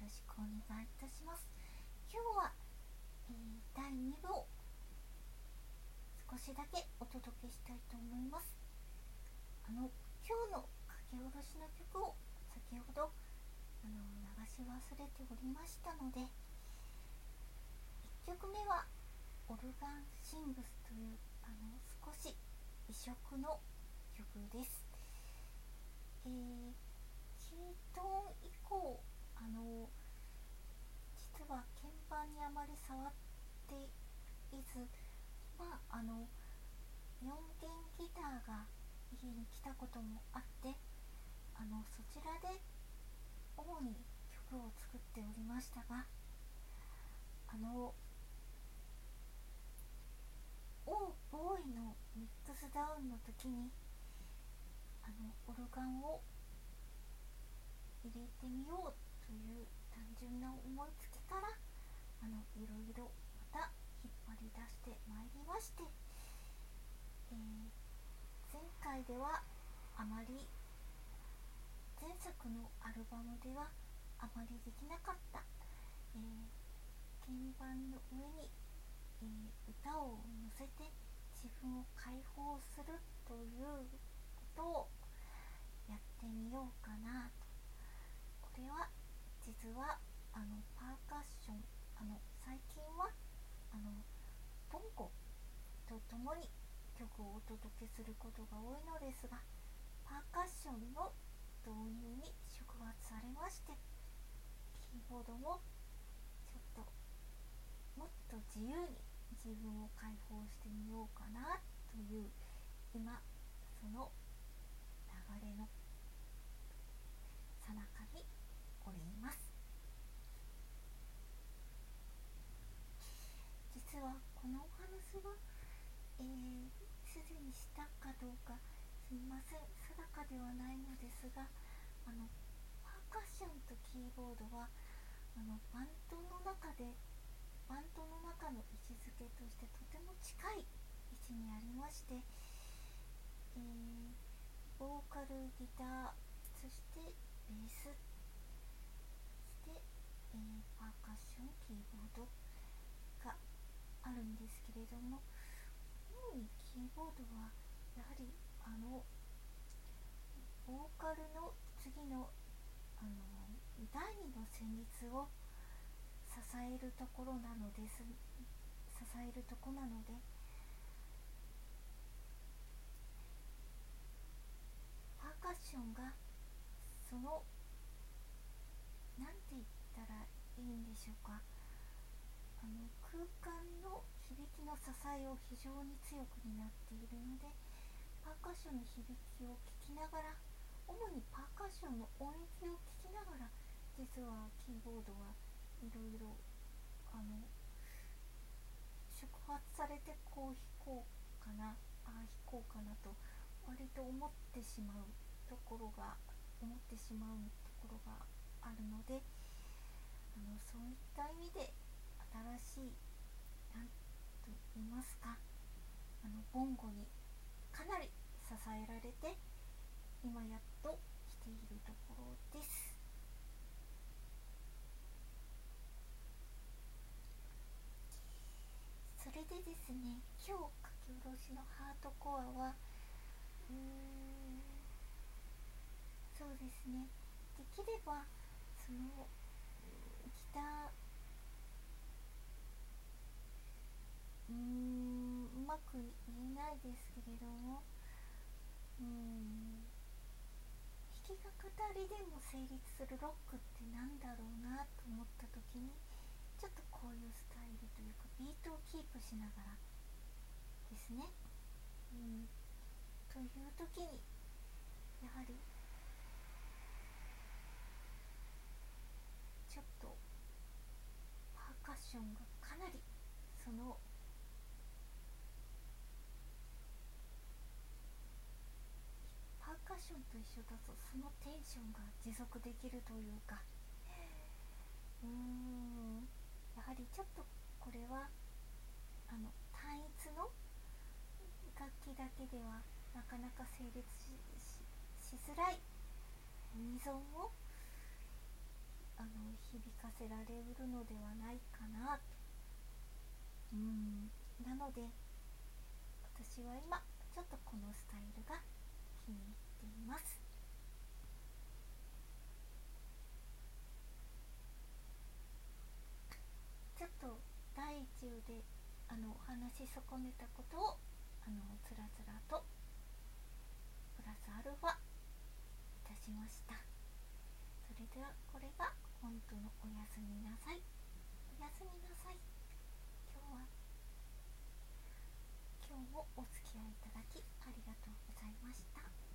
ろしくお願いいたします今日は、えー、第2部を少しだけお届けしたいと思いますあの今日の書き下ろしの曲を先ほどあの流し忘れておりましたので1曲目はオルガンシングスというあの少し異色の曲です。えー、きっとの実は鍵盤にあまり触っていずまああの4弦ギターが家に来たこともあってあのそちらで主に曲を作っておりましたがあのオーボーイのミックスダウンの時にあのオルガンを入れてみようとという単純な思いつきからあのいろいろまた引っ張り出してまいりまして、えー、前回ではあまり前作のアルバムではあまりできなかった、えー、鍵盤の上に、えー、歌を乗せて自分を解放するということをやってみようかなと。これは実はあのパーカッションあの最近はあのボンゴとともに曲をお届けすることが多いのですがパーカッションの導入に触発されましてキーボードもちょっともっと自由に自分を解放してみようかなという今その流れのさなかにおります。実はこのお話はえー、すでにしたかどうかすみません。定かではないのですがあのパーカッションとキーボードはあのバンドの中でバンドの中の位置づけとしてとても近い位置にありまして、えー、ボーカルギターそしてベース、えー、パーカッションキーボードがあるんですけれども主にキーボードはやはりあのボーカルの次のあの第二の旋律を支えるところなのです支えるとこなのでパーカッションがその何て言ったらいいんでしょうか？あの空間の響きの支えを非常に強く担っているのでパーカッションの響きを聞きながら主にパーカッションの音域を聞きながら実はキーボードはいろいろあの触発されてこう弾こうかなああ弾こうかなと割と思ってしまうところが思ってしまうところがのそういった意味で新しい何と言いますかあのボンゴにかなり支えられて今やっと来ているところです。それでですね今日書き下ろしのハートコアはうーんそうですね。できればそのうーんうまく言えないですけれども。うーん。弾き語りでも成立するロックって何だろうなと思った時にちょっとこういうスタイルというかビートをキープしながらですね、うん、という時にやはりちょっとパーカッションがかなりそのパーカッションと一緒だとそのテンションが持続できるというか。うーん。やはりちょっとこれはあの単一の楽器だけではなかなか成立しづらい。二存をあの響かせられるのではないかな。うん。なので私は今ちょっとこのスタイルが気に入っています。ちょっと第一部であの話し損ねたことをあのつらつらとプラスアルファいたしました。それではこれが本当のおやすみなさい。おやすみなさい。今日は今日もお付き合いいただきありがとうございました。